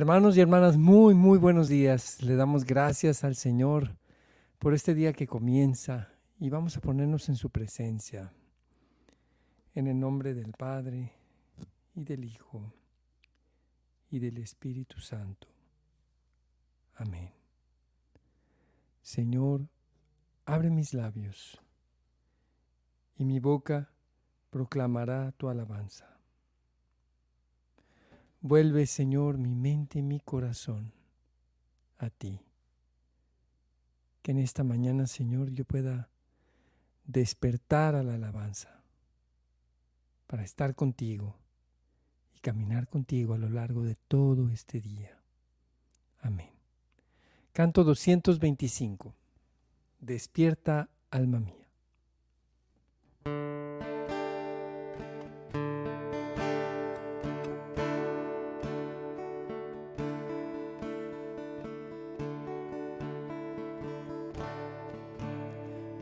Hermanos y hermanas, muy, muy buenos días. Le damos gracias al Señor por este día que comienza y vamos a ponernos en su presencia. En el nombre del Padre y del Hijo y del Espíritu Santo. Amén. Señor, abre mis labios y mi boca proclamará tu alabanza. Vuelve, Señor, mi mente y mi corazón a ti. Que en esta mañana, Señor, yo pueda despertar a la alabanza para estar contigo y caminar contigo a lo largo de todo este día. Amén. Canto 225. Despierta, alma mía.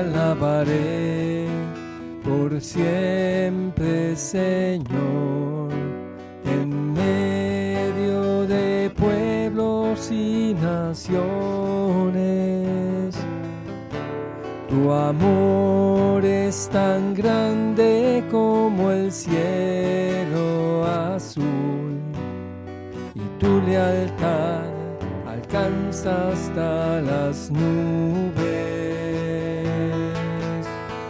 Alabaré por siempre, Señor, en medio de pueblos y naciones. Tu amor es tan grande como el cielo azul y tu lealtad alcanza hasta las nubes.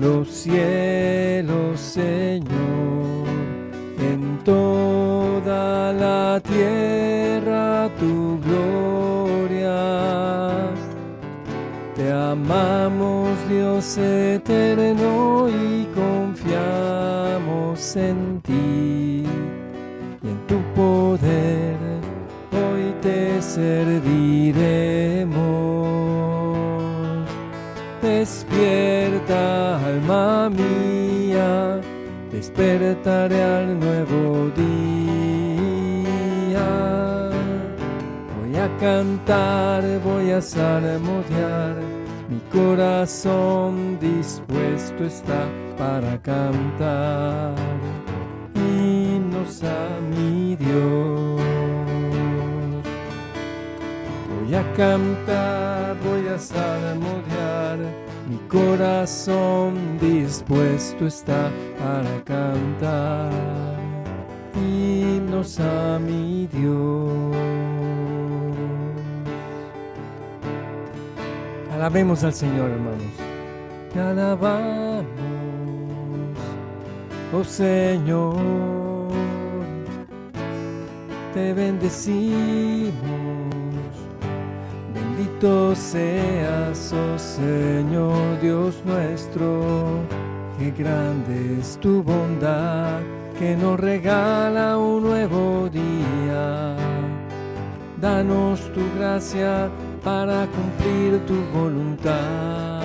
los cielos, Señor, en toda la tierra tu gloria. Te amamos, Dios eterno, y confiamos en ti y en tu poder. Hoy te serviremos. Despertaré al nuevo día. Voy a cantar, voy a salmodiar, mi corazón dispuesto está para cantar himnos a mi Dios. Voy a cantar, voy a salmodiar, mi corazón dispuesto está para cantar himnos a mi Dios. Alabemos al Señor, hermanos. Te alabamos, oh Señor. Te bendecimos Bendito seas, oh Señor Dios nuestro, qué grande es tu bondad que nos regala un nuevo día. Danos tu gracia para cumplir tu voluntad.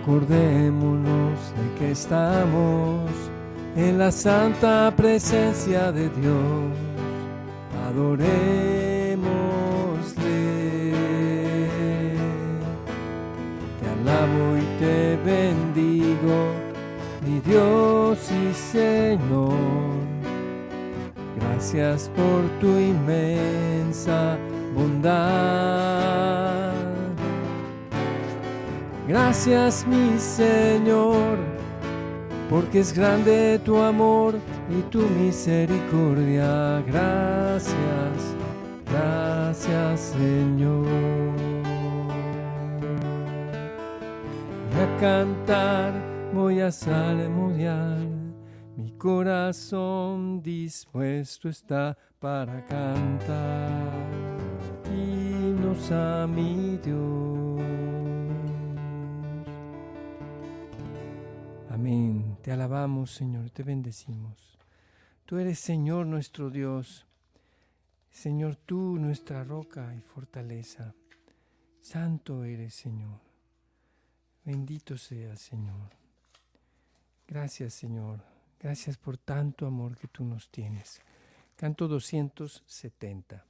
Acordémonos de que estamos en la santa presencia de Dios. Adoremos y te bendigo, mi Dios y Señor. Gracias por tu inmensa bondad. Gracias mi Señor porque es grande tu amor y tu misericordia. Gracias, gracias Señor. A cantar, voy a salmodiar, mi corazón dispuesto está para cantar himnos a mi Dios. Amén. Te alabamos, Señor, te bendecimos. Tú eres, Señor, nuestro Dios. Señor, tú, nuestra roca y fortaleza. Santo eres, Señor. Bendito seas, Señor. Gracias, Señor. Gracias por tanto amor que tú nos tienes. Canto 270.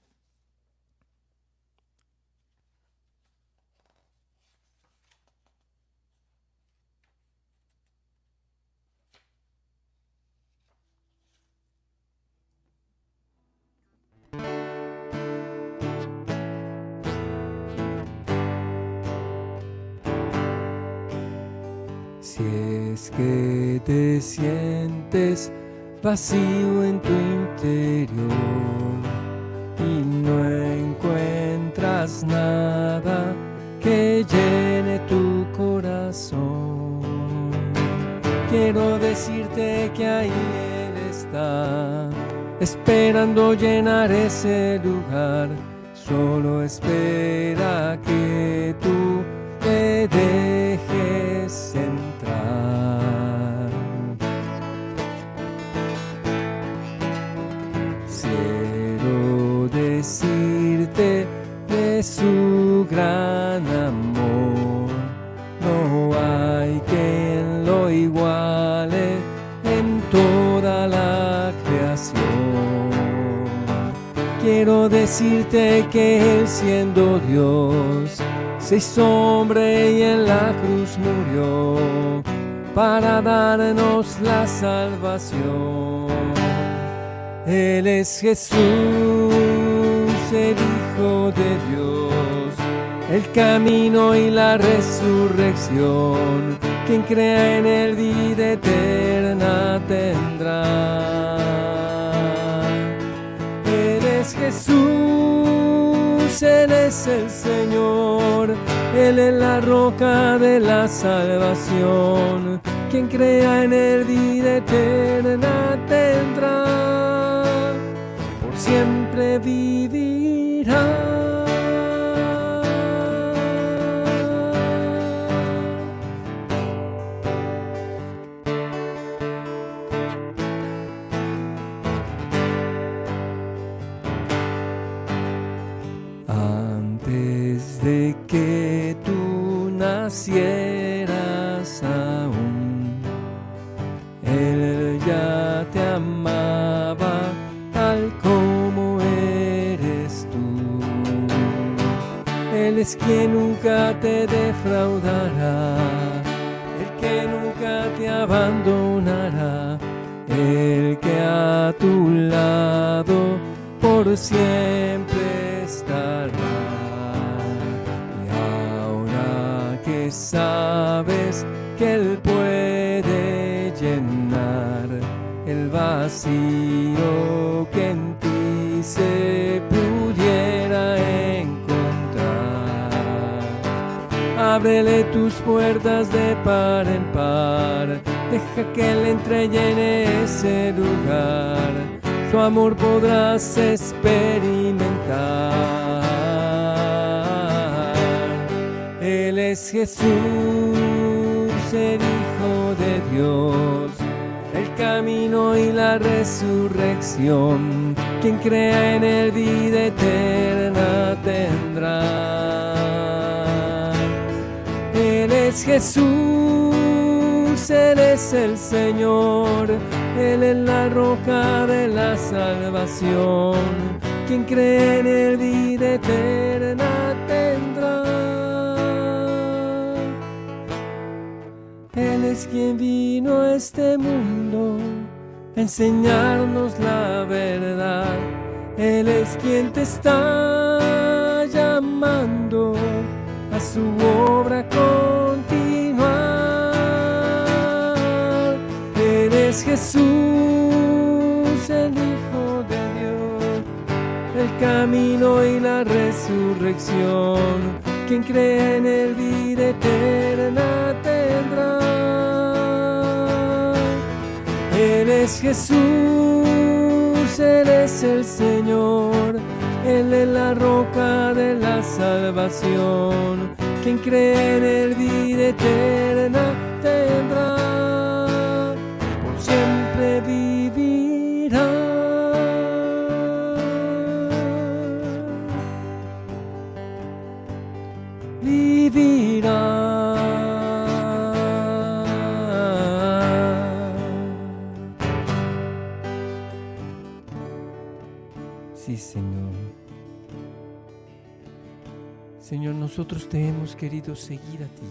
Vacío en tu interior y no encuentras nada que llene tu corazón, quiero decirte que ahí Él está, esperando llenar ese lugar. Solo espera que tú decirte que Él siendo Dios se hizo hombre y en la cruz murió para darnos la salvación. Él es Jesús, el Hijo de Dios, el camino y la resurrección. Quien crea en Él vida eterna tendrá. Jesús, Él es el Señor, Él es la roca de la salvación. Quien crea en Él vida eterna tendrá siempre vivirá. Quien nunca te defraudará, el que nunca te abandonará, el que a tu lado por siempre estará. Y ahora que sabes que Él puede llenar el vacío Ábrele tus puertas de par en par, deja que Él entre en ese lugar. Su amor podrás experimentar. Él es Jesús, el Hijo de Dios el camino y la resurrección. Quien crea en él vida eterna tendrá. Es Jesús, Él es el Señor, Él es la roca de la salvación. Quien cree en él vida eterna tendrá. Él es quien vino a este mundo a enseñarnos la verdad. Él es quien te está llamando a su obra continuar. Es Jesús, el Hijo de Dios, el camino y la resurrección. Quien cree en el vida eterna tendrá. Él es Jesús, Él es el Señor, Él es la roca de la salvación. Quien cree en el vida eterna tendrá, siempre vivirá. Vivirá. Sí, Señor. Señor, nosotros te hemos querido seguir a ti.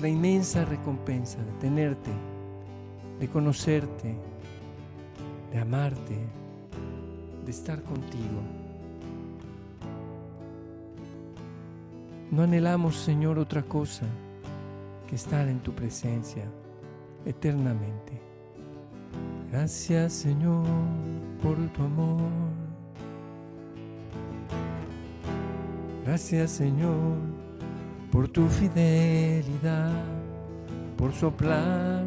La inmensa recompensa de tenerte, de conocerte, de amarte, de estar contigo. No anhelamos, Señor, otra cosa que estar en tu presencia eternamente. Gracias, Señor, por tu amor. Gracias Señor por tu fidelidad, por soplar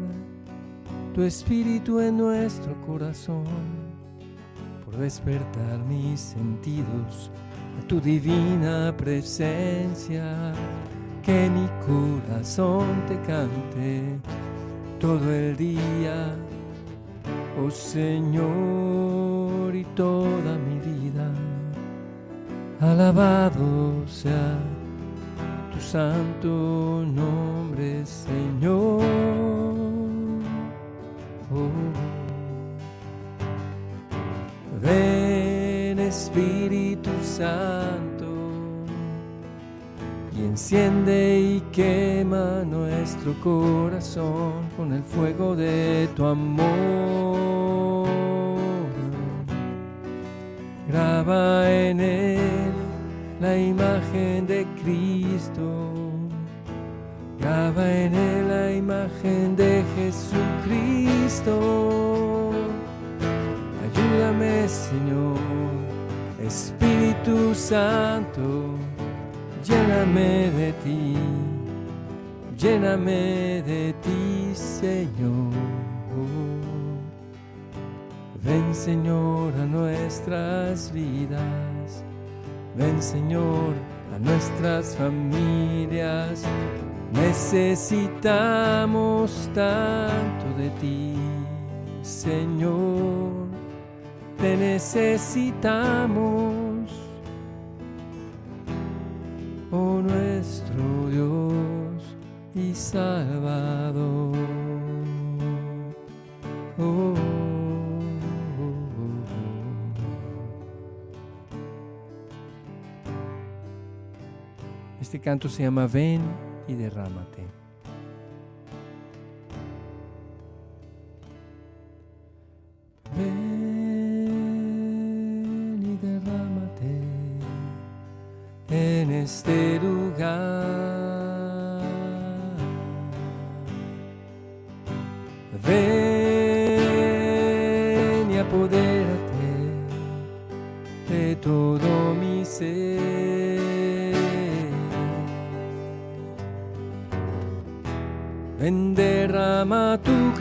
tu espíritu en nuestro corazón, por despertar mis sentidos a tu divina presencia, que mi corazón te cante todo el día, oh Señor, y toda mi vida. Alabado sea tu santo nombre, Señor. Oh. Ven Espíritu Santo y enciende y quema nuestro corazón con el fuego de tu amor. Graba en la imagen de Cristo. Graba en él la imagen de Jesucristo. Ayúdame, Señor, Espíritu Santo, lléname de ti, lléname de ti, Señor. Ven Señor a nuestras vidas, ven Señor a nuestras familias. Necesitamos tanto de ti, Señor. Te necesitamos, oh nuestro Dios y Salvador. Oh. Este canto se llama Ven y derrámate. Ven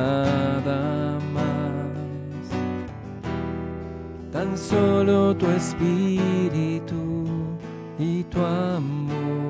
nada más. Tan solo tu espíritu y tu amor.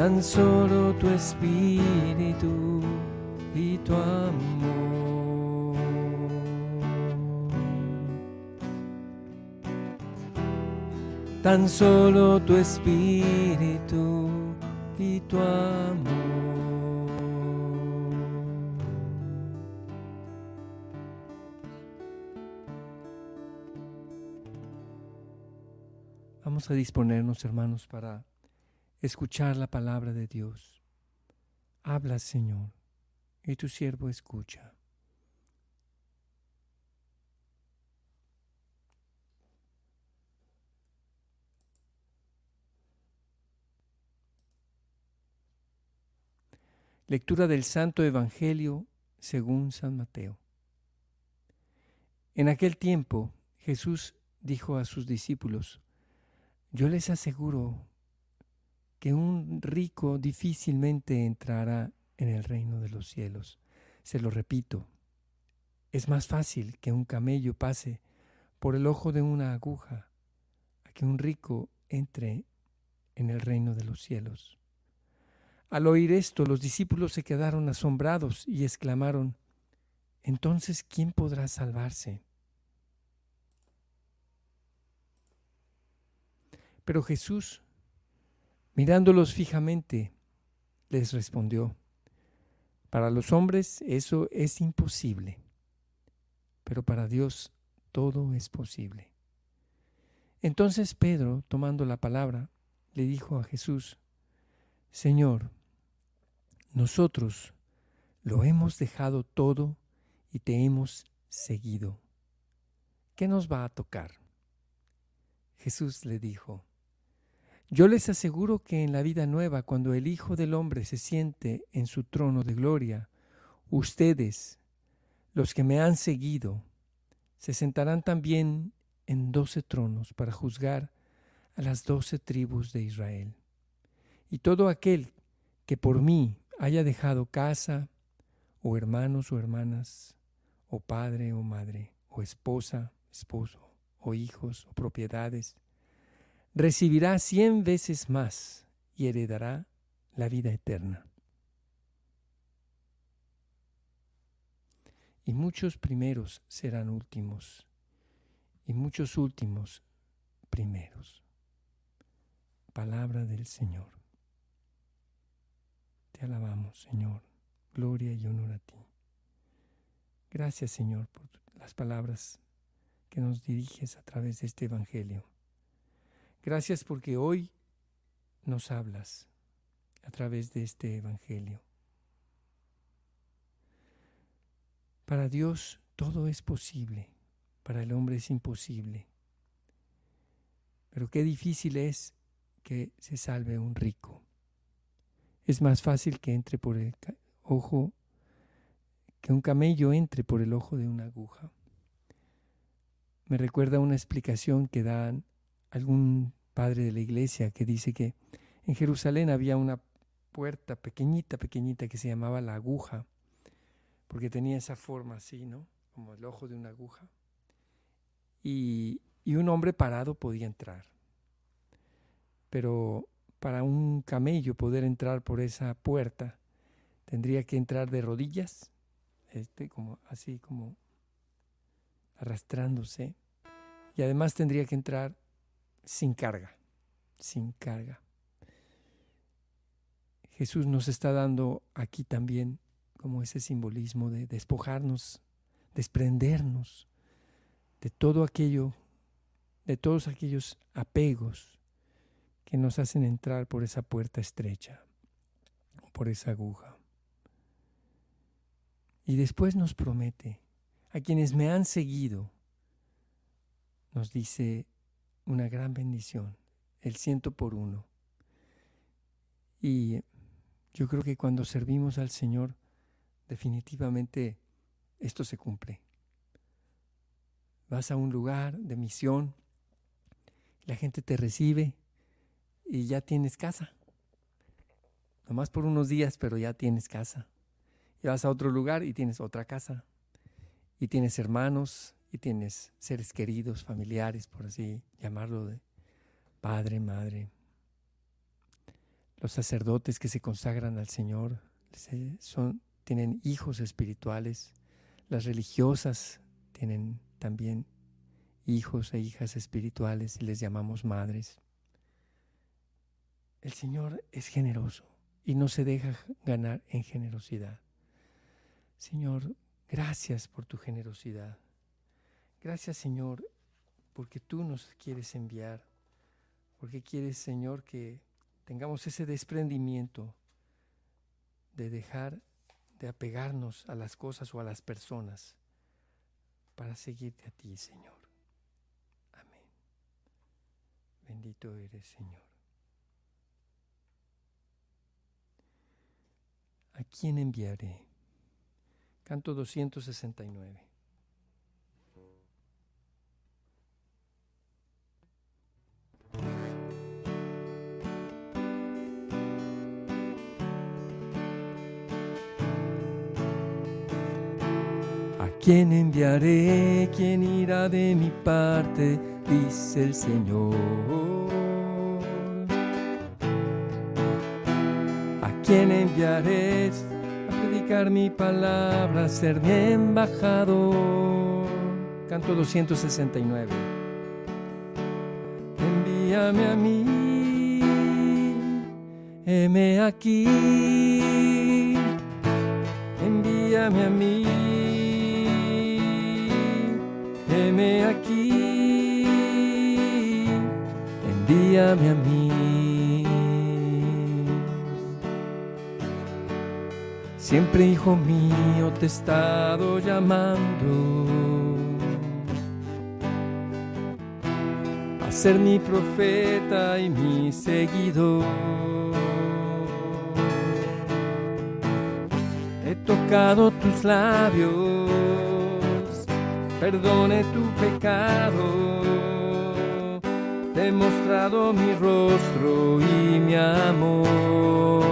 Tan solo tu espíritu y tu amor. Tan solo tu espíritu y tu amor. Vamos a disponernos, hermanos, para escuchar la palabra de Dios. Habla, Señor, y tu siervo escucha. Lectura del Santo Evangelio según San Mateo. En aquel tiempo Jesús dijo a sus discípulos, yo les aseguro que un rico difícilmente entrará en el reino de los cielos. Se lo repito, es más fácil que un camello pase por el ojo de una aguja a que un rico entre en el reino de los cielos. Al oír esto, los discípulos se quedaron asombrados y exclamaron, Entonces, ¿quién podrá salvarse? Pero Jesús, mirándolos fijamente, les respondió, para los hombres eso es imposible, pero para Dios todo es posible. Entonces Pedro, tomando la palabra, le dijo a Jesús, Señor, nosotros lo hemos dejado todo y te hemos seguido. ¿Qué nos va a tocar? Jesús le dijo, yo les aseguro que en la vida nueva, cuando el Hijo del Hombre se siente en su trono de gloria, ustedes, los que me han seguido, se sentarán también en doce tronos para juzgar a las doce tribus de Israel. Y todo aquel que por mí haya dejado casa, o hermanos o hermanas, o padre o madre, o esposa, esposo, o hijos, o propiedades, recibirá cien veces más y heredará la vida eterna. Y muchos primeros serán últimos, y muchos últimos primeros. Palabra del Señor. Te alabamos, Señor. Gloria y honor a ti. Gracias, Señor, por las palabras que nos diriges a través de este Evangelio. Gracias porque hoy nos hablas a través de este Evangelio. Para Dios todo es posible, para el hombre es imposible. Pero qué difícil es que se salve un rico. Es más fácil que entre por el ojo, que un camello entre por el ojo de una aguja. Me recuerda una explicación que dan algún padre de la iglesia que dice que en Jerusalén había una puerta pequeñita, pequeñita que se llamaba la aguja, porque tenía esa forma así, ¿no? Como el ojo de una aguja. Y, y un hombre parado podía entrar. Pero para un camello poder entrar por esa puerta, tendría que entrar de rodillas, este, como, así como arrastrándose, y además tendría que entrar sin carga, sin carga. Jesús nos está dando aquí también como ese simbolismo de despojarnos, desprendernos de todo aquello, de todos aquellos apegos que nos hacen entrar por esa puerta estrecha. por esa aguja. Y después nos promete, a quienes me han seguido, nos dice una gran bendición, el ciento por uno. Y yo creo que cuando servimos al Señor, definitivamente esto se cumple. Vas a un lugar de misión, la gente te recibe y ya tienes casa. Nomás por unos días, pero ya tienes casa. Y vas a otro lugar y tienes otra casa. Y tienes hermanos y tienes seres queridos, familiares, por así llamarlo, de padre, madre. Los sacerdotes que se consagran al Señor son, tienen hijos espirituales. Las religiosas tienen también hijos e hijas espirituales y les llamamos madres. El Señor es generoso y no se deja ganar en generosidad. Señor, gracias por tu generosidad. Gracias, Señor, porque tú nos quieres enviar, porque quieres, Señor, que tengamos ese desprendimiento de dejar de apegarnos a las cosas o a las personas para seguirte a ti, Señor. Amén. Bendito eres, Señor. ¿A quién enviaré? Canto 269. ¿Quién enviaré? ¿Quién irá de mi parte? Dice el Señor. ¿A quién enviaré? A predicar mi palabra, a ser mi embajador. Canto 269. Envíame a mí, heme aquí. Envíame a mí heme aquí, envíame a mí. Siempre, hijo mío, te he estado llamando a ser mi profeta y mi seguidor. He tocado tus labios perdone tu pecado. Te he mostrado mi rostro y mi amor.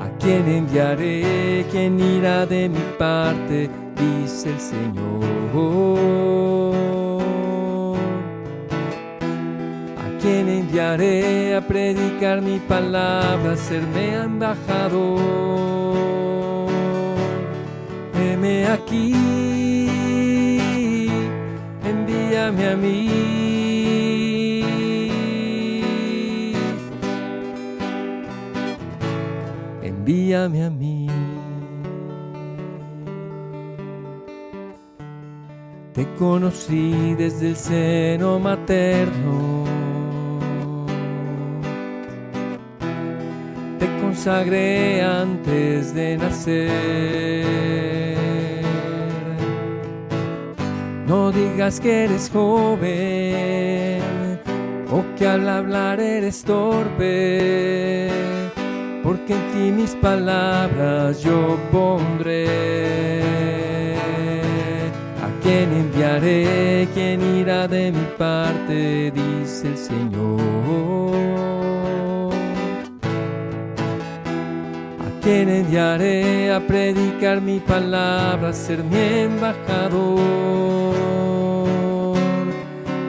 ¿A quién enviaré? ¿Quién irá de mi parte? Dice el Señor. ¿A quién enviaré a predicar mi palabra, serme embajador? Aquí envíame a mí. Envíame a mí. Te conocí desde el seno materno. Consagré antes de nacer no digas que eres joven o que al hablar eres torpe, porque en ti mis palabras yo pondré. ¿A quién enviaré? ¿Quién irá de mi parte? Dice el Señor. Quien enviaré a predicar mi palabra, ser mi embajador.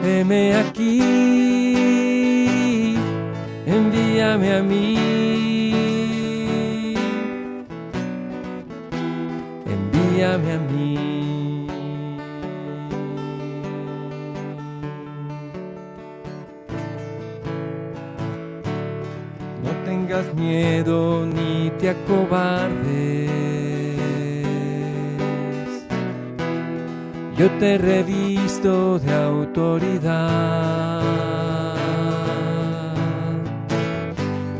Heme aquí, envíame a mí. Envíame a mí. tengas miedo ni te acobardes. Yo te revisto de autoridad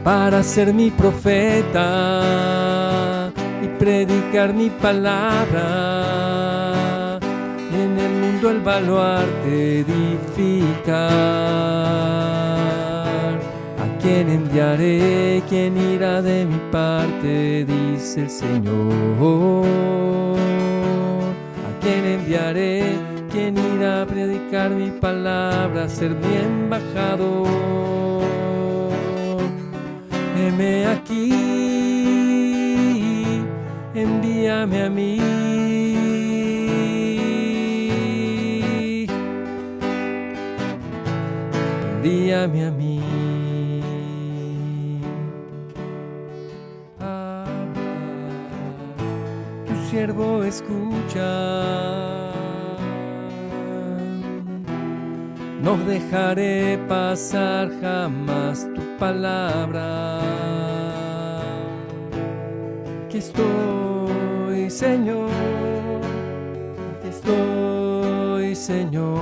para ser mi profeta y predicar mi palabra. En el mundo el baluarte edificar. ¿A quién enviaré? ¿Quién irá de mi parte? Dice el Señor. ¿A quién enviaré? ¿Quién irá a predicar mi palabra? Ser mi embajador heme aquí, envíame a mí. Envíame a mí. Escucha. No dejaré pasar jamás tu palabra. Aquí estoy, Señor. Aquí estoy, Señor.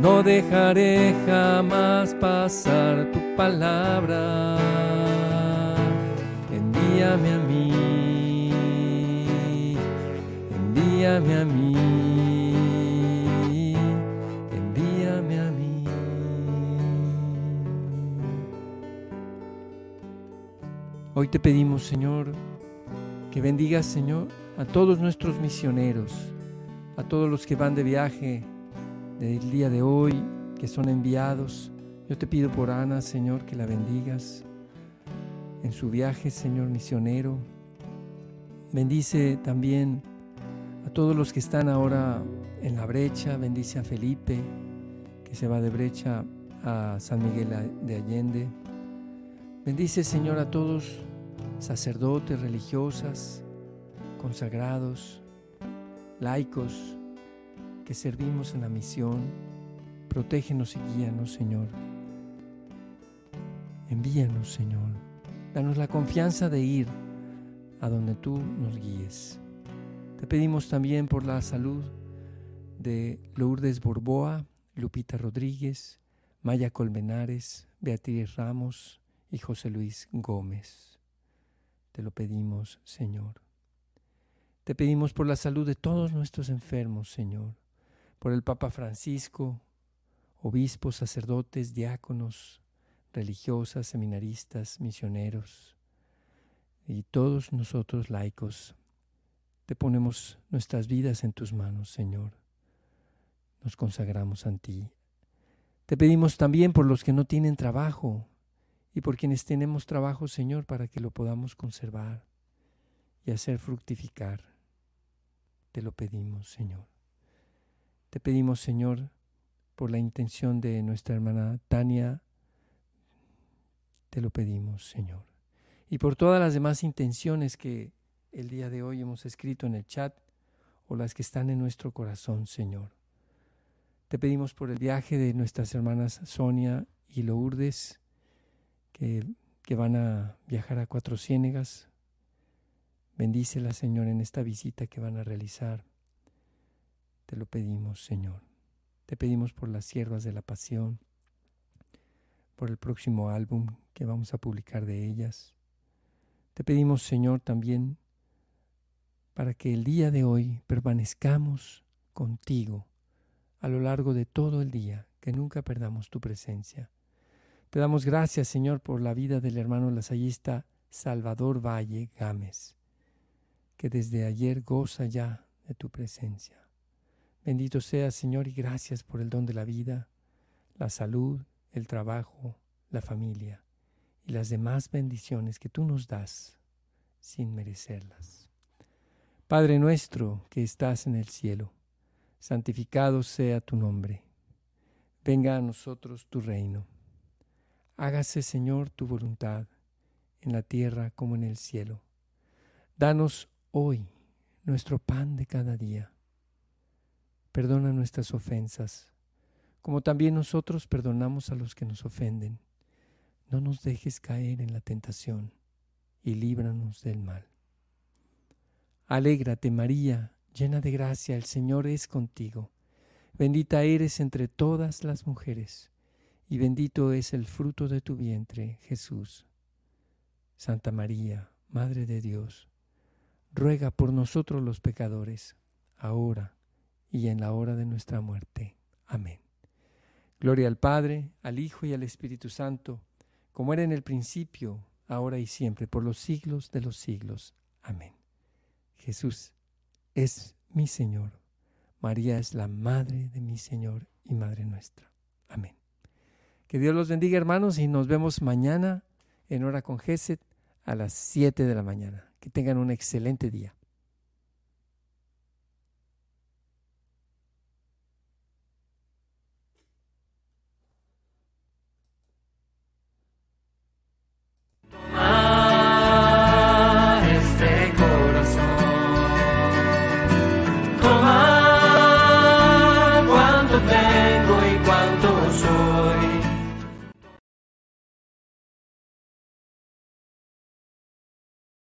No dejaré jamás pasar tu palabra. Envíame a mí. Envíame a mí. Hoy te pedimos, Señor, que bendigas, Señor, a todos nuestros misioneros, a todos los que van de viaje del día de hoy, que son enviados. Yo te pido por Ana, Señor, que la bendigas en su viaje, Señor misionero. Bendice también a todos los que están ahora en la brecha. Bendice a Felipe, que se va de brecha a San Miguel de Allende. Bendice, Señor, a todos sacerdotes, religiosas, consagrados, laicos que servimos en la misión. Protégenos y guíanos, Señor. Envíanos, Señor. Danos la confianza de ir a donde tú nos guíes. Te pedimos también por la salud de Lourdes Borboa, Lupita Rodríguez, Maya Colmenares, Beatriz Ramos y José Luis Gómez. Te lo pedimos, Señor. Te pedimos por la salud de todos nuestros enfermos, Señor, por el Papa Francisco, obispos, sacerdotes, diáconos, religiosas, seminaristas, misioneros y todos nosotros laicos. Te ponemos nuestras vidas en tus manos, Señor. Nos consagramos a ti. Te pedimos también por los que no tienen trabajo, y por quienes tenemos trabajo, Señor, para que lo podamos conservar y hacer fructificar. Te lo pedimos, Señor. Te pedimos, Señor, por la intención de nuestra hermana Tania, te lo pedimos, Señor. Y por todas las demás intenciones que el día de hoy hemos escrito en el chat o las que están en nuestro corazón, Señor. Te pedimos por el viaje de nuestras hermanas Sonia y Lourdes, que, van a viajar a Cuatro Ciénegas. Bendícela, Señor, en esta visita que van a realizar. Te lo pedimos, Señor. Te pedimos por las siervas de la pasión, por el próximo álbum que vamos a publicar de ellas. Te pedimos, Señor, también para que el día de hoy permanezcamos contigo a lo largo de todo el día, que nunca perdamos tu presencia. Te damos gracias, Señor, por la vida del hermano lasallista Salvador Valle Gámez, que desde ayer goza ya de tu presencia. Bendito seas, Señor, y gracias por el don de la vida, la salud, el trabajo, la familia y las demás bendiciones que tú nos das sin merecerlas. Padre nuestro que estás en el cielo, santificado sea tu nombre. Venga a nosotros tu reino Hágase, Señor, tu voluntad, en la tierra como en el cielo. Danos hoy nuestro pan de cada día. Perdona nuestras ofensas, como también nosotros perdonamos a los que nos ofenden. No nos dejes caer en la tentación y líbranos del mal. Alégrate, María, llena de gracia, el Señor es contigo. Bendita eres entre todas las mujeres y bendito es el fruto de tu vientre, Jesús. Santa María, Madre de Dios, ruega por nosotros los pecadores, ahora y en la hora de nuestra muerte. Amén. Gloria al Padre, al Hijo y al Espíritu Santo, como era en el principio, ahora y siempre, por los siglos de los siglos. Amén. Jesús es mi Señor. María es la Madre de mi Señor y Madre nuestra. Amén. Que Dios los bendiga, hermanos, y nos vemos mañana en hora con Geset a las 7 de la mañana. Que tengan un excelente día.